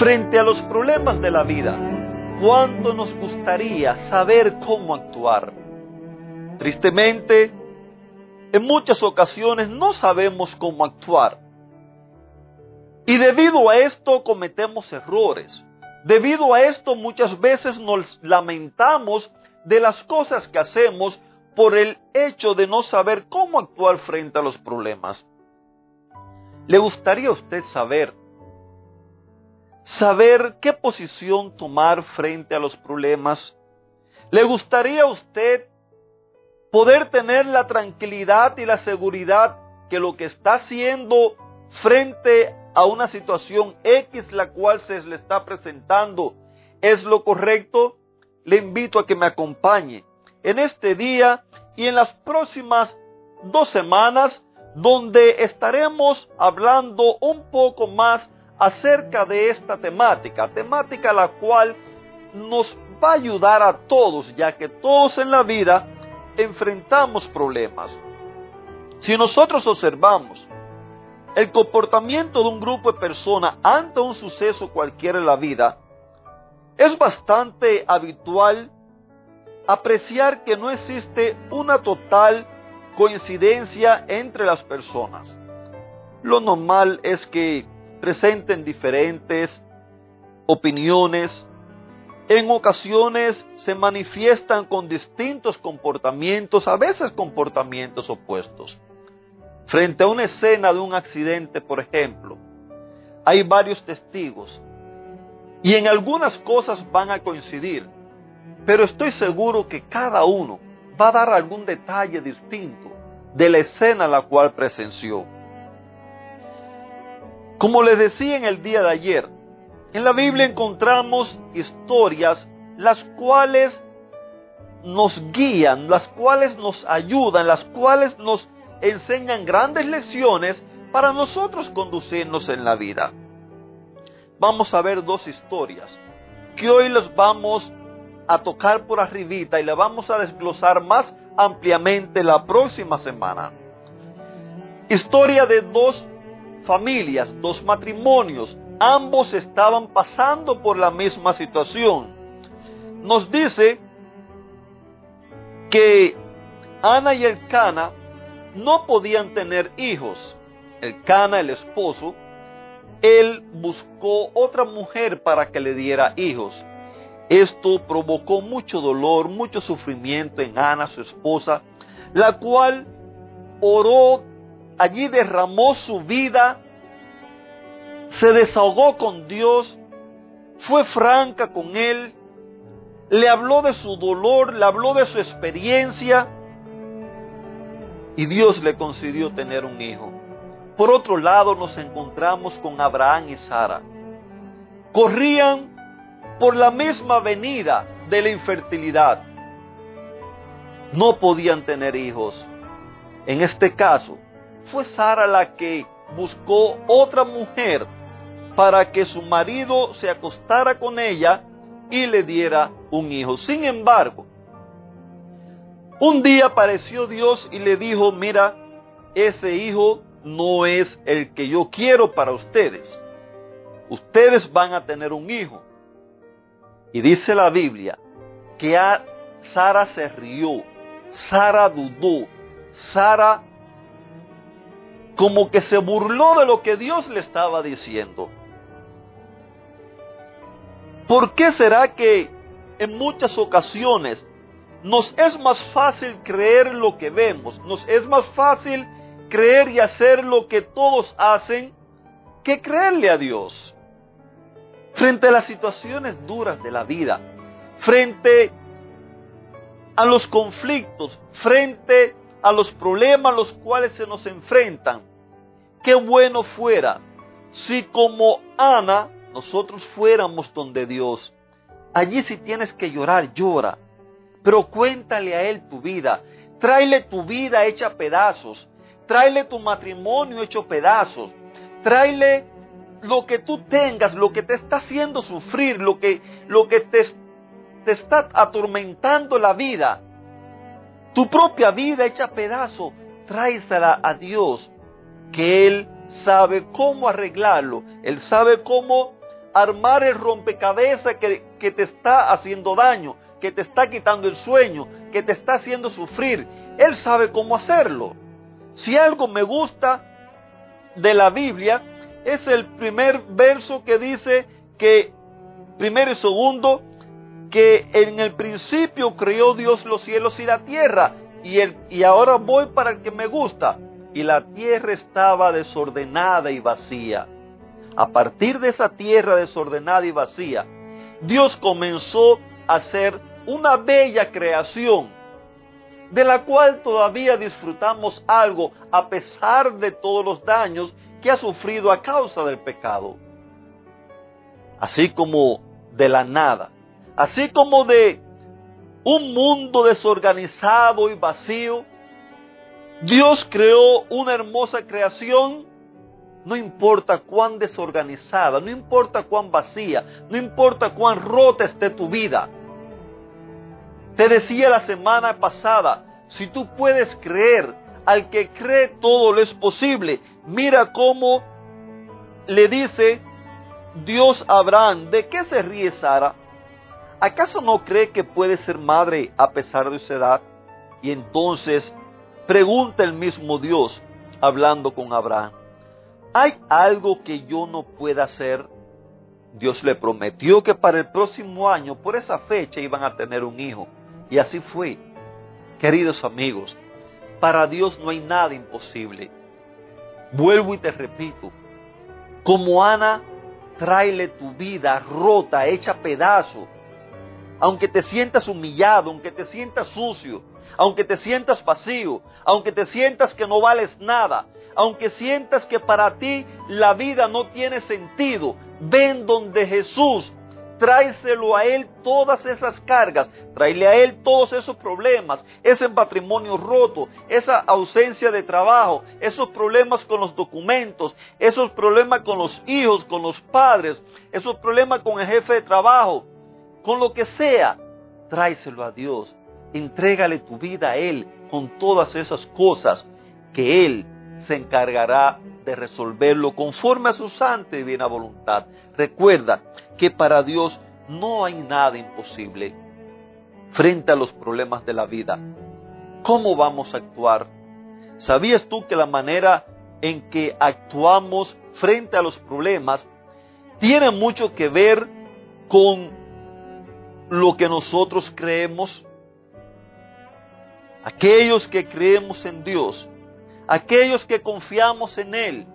Frente a los problemas de la vida, ¿cuánto nos gustaría saber cómo actuar? Tristemente, en muchas ocasiones no sabemos cómo actuar. Y debido a esto cometemos errores. Debido a esto muchas veces nos lamentamos de las cosas que hacemos por el hecho de no saber cómo actuar frente a los problemas. ¿Le gustaría a usted saber saber qué posición tomar frente a los problemas? ¿Le gustaría a usted poder tener la tranquilidad y la seguridad que lo que está haciendo frente a una situación X la cual se le está presentando es lo correcto? Le invito a que me acompañe en este día y en las próximas dos semanas donde estaremos hablando un poco más acerca de esta temática, temática la cual nos va a ayudar a todos, ya que todos en la vida enfrentamos problemas. Si nosotros observamos el comportamiento de un grupo de personas ante un suceso cualquiera en la vida, es bastante habitual apreciar que no existe una total coincidencia entre las personas. Lo normal es que presenten diferentes opiniones, en ocasiones se manifiestan con distintos comportamientos, a veces comportamientos opuestos. Frente a una escena de un accidente, por ejemplo, hay varios testigos y en algunas cosas van a coincidir, pero estoy seguro que cada uno va a dar algún detalle distinto de la escena la cual presenció. Como les decía en el día de ayer, en la Biblia encontramos historias las cuales nos guían, las cuales nos ayudan, las cuales nos enseñan grandes lecciones para nosotros conducirnos en la vida. Vamos a ver dos historias que hoy les vamos a tocar por arribita y le vamos a desglosar más ampliamente la próxima semana. Historia de dos familias, dos matrimonios, ambos estaban pasando por la misma situación. Nos dice que Ana y el Cana no podían tener hijos. El Cana, el esposo, él buscó otra mujer para que le diera hijos. Esto provocó mucho dolor, mucho sufrimiento en Ana, su esposa, la cual oró allí derramó su vida, se desahogó con Dios, fue franca con Él, le habló de su dolor, le habló de su experiencia y Dios le concedió tener un hijo. Por otro lado nos encontramos con Abraham y Sara. Corrían por la misma avenida de la infertilidad. No podían tener hijos. En este caso, fue Sara la que buscó otra mujer para que su marido se acostara con ella y le diera un hijo. Sin embargo, un día apareció Dios y le dijo, mira, ese hijo no es el que yo quiero para ustedes. Ustedes van a tener un hijo. Y dice la Biblia que a Sara se rió, Sara dudó, Sara como que se burló de lo que Dios le estaba diciendo. ¿Por qué será que en muchas ocasiones nos es más fácil creer lo que vemos, nos es más fácil creer y hacer lo que todos hacen que creerle a Dios? Frente a las situaciones duras de la vida, frente a los conflictos, frente a los problemas a los cuales se nos enfrentan, qué bueno fuera si como Ana nosotros fuéramos donde Dios. Allí si tienes que llorar, llora. Pero cuéntale a Él tu vida. Tráele tu vida hecha pedazos. Tráele tu matrimonio hecho pedazos. Tráele lo que tú tengas, lo que te está haciendo sufrir, lo que, lo que te, te está atormentando la vida. Tu propia vida hecha pedazo, tráesela a Dios, que Él sabe cómo arreglarlo. Él sabe cómo armar el rompecabezas que, que te está haciendo daño, que te está quitando el sueño, que te está haciendo sufrir. Él sabe cómo hacerlo. Si algo me gusta de la Biblia, es el primer verso que dice que, primero y segundo, que en el principio creó Dios los cielos y la tierra. Y, el, y ahora voy para el que me gusta. Y la tierra estaba desordenada y vacía. A partir de esa tierra desordenada y vacía, Dios comenzó a hacer una bella creación, de la cual todavía disfrutamos algo a pesar de todos los daños que ha sufrido a causa del pecado. Así como de la nada, así como de un mundo desorganizado y vacío, Dios creó una hermosa creación, no importa cuán desorganizada, no importa cuán vacía, no importa cuán rota esté tu vida. Te decía la semana pasada, si tú puedes creer, al que cree todo lo es posible. Mira cómo le dice Dios a Abraham, ¿de qué se ríe Sara? ¿Acaso no cree que puede ser madre a pesar de su edad? Y entonces pregunta el mismo Dios, hablando con Abraham, ¿hay algo que yo no pueda hacer? Dios le prometió que para el próximo año, por esa fecha, iban a tener un hijo. Y así fue. Queridos amigos, para Dios no hay nada imposible. Vuelvo y te repito, como Ana, tráele tu vida rota, hecha pedazo. Aunque te sientas humillado, aunque te sientas sucio, aunque te sientas vacío, aunque te sientas que no vales nada, aunque sientas que para ti la vida no tiene sentido, ven donde Jesús tráeselo a Él todas esas cargas, tráele a Él todos esos problemas, ese patrimonio roto, esa ausencia de trabajo, esos problemas con los documentos, esos problemas con los hijos, con los padres, esos problemas con el jefe de trabajo, con lo que sea, tráeselo a Dios, entrégale tu vida a Él con todas esas cosas que Él se encargará de resolverlo conforme a su santa y buena voluntad. Recuerda que para Dios no hay nada imposible frente a los problemas de la vida. ¿Cómo vamos a actuar? ¿Sabías tú que la manera en que actuamos frente a los problemas tiene mucho que ver con lo que nosotros creemos? Aquellos que creemos en Dios Aquellos que confiamos en Él,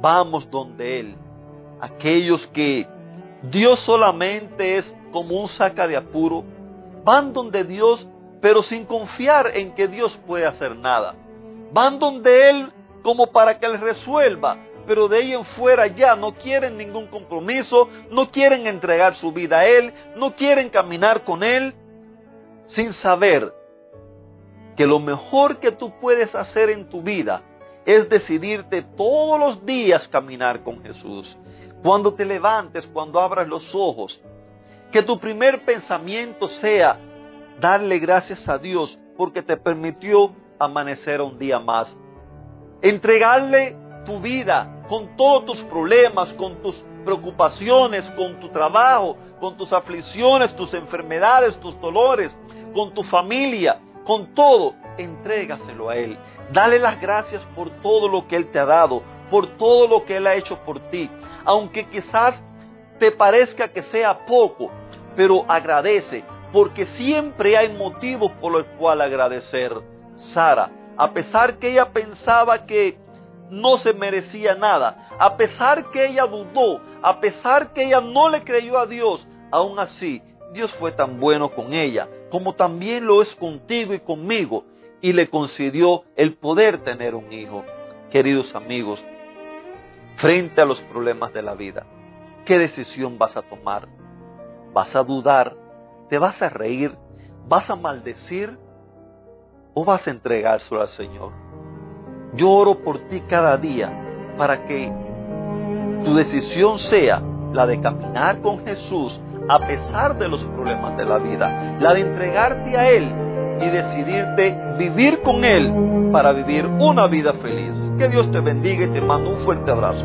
vamos donde Él. Aquellos que Dios solamente es como un saca de apuro, van donde Dios, pero sin confiar en que Dios puede hacer nada. Van donde Él como para que Él resuelva, pero de ahí en fuera ya no quieren ningún compromiso, no quieren entregar su vida a Él, no quieren caminar con Él, sin saber que lo mejor que tú puedes hacer en tu vida es decidirte todos los días caminar con Jesús. Cuando te levantes, cuando abras los ojos, que tu primer pensamiento sea darle gracias a Dios porque te permitió amanecer un día más. Entregarle tu vida con todos tus problemas, con tus preocupaciones, con tu trabajo, con tus aflicciones, tus enfermedades, tus dolores, con tu familia, con todo, entrégaselo a Él. Dale las gracias por todo lo que Él te ha dado, por todo lo que Él ha hecho por ti. Aunque quizás te parezca que sea poco, pero agradece, porque siempre hay motivos por los cuales agradecer. Sara, a pesar que ella pensaba que no se merecía nada, a pesar que ella dudó, a pesar que ella no le creyó a Dios, aún así Dios fue tan bueno con ella, como también lo es contigo y conmigo, y le concedió el poder tener un hijo. Queridos amigos, frente a los problemas de la vida, ¿Qué decisión vas a tomar? ¿Vas a dudar? ¿Te vas a reír? ¿Vas a maldecir? ¿O vas a entregárselo al Señor? Yo oro por ti cada día para que tu decisión sea la de caminar con Jesús a pesar de los problemas de la vida, la de entregarte a Él y decidirte vivir con Él para vivir una vida feliz. Que Dios te bendiga y te mando un fuerte abrazo.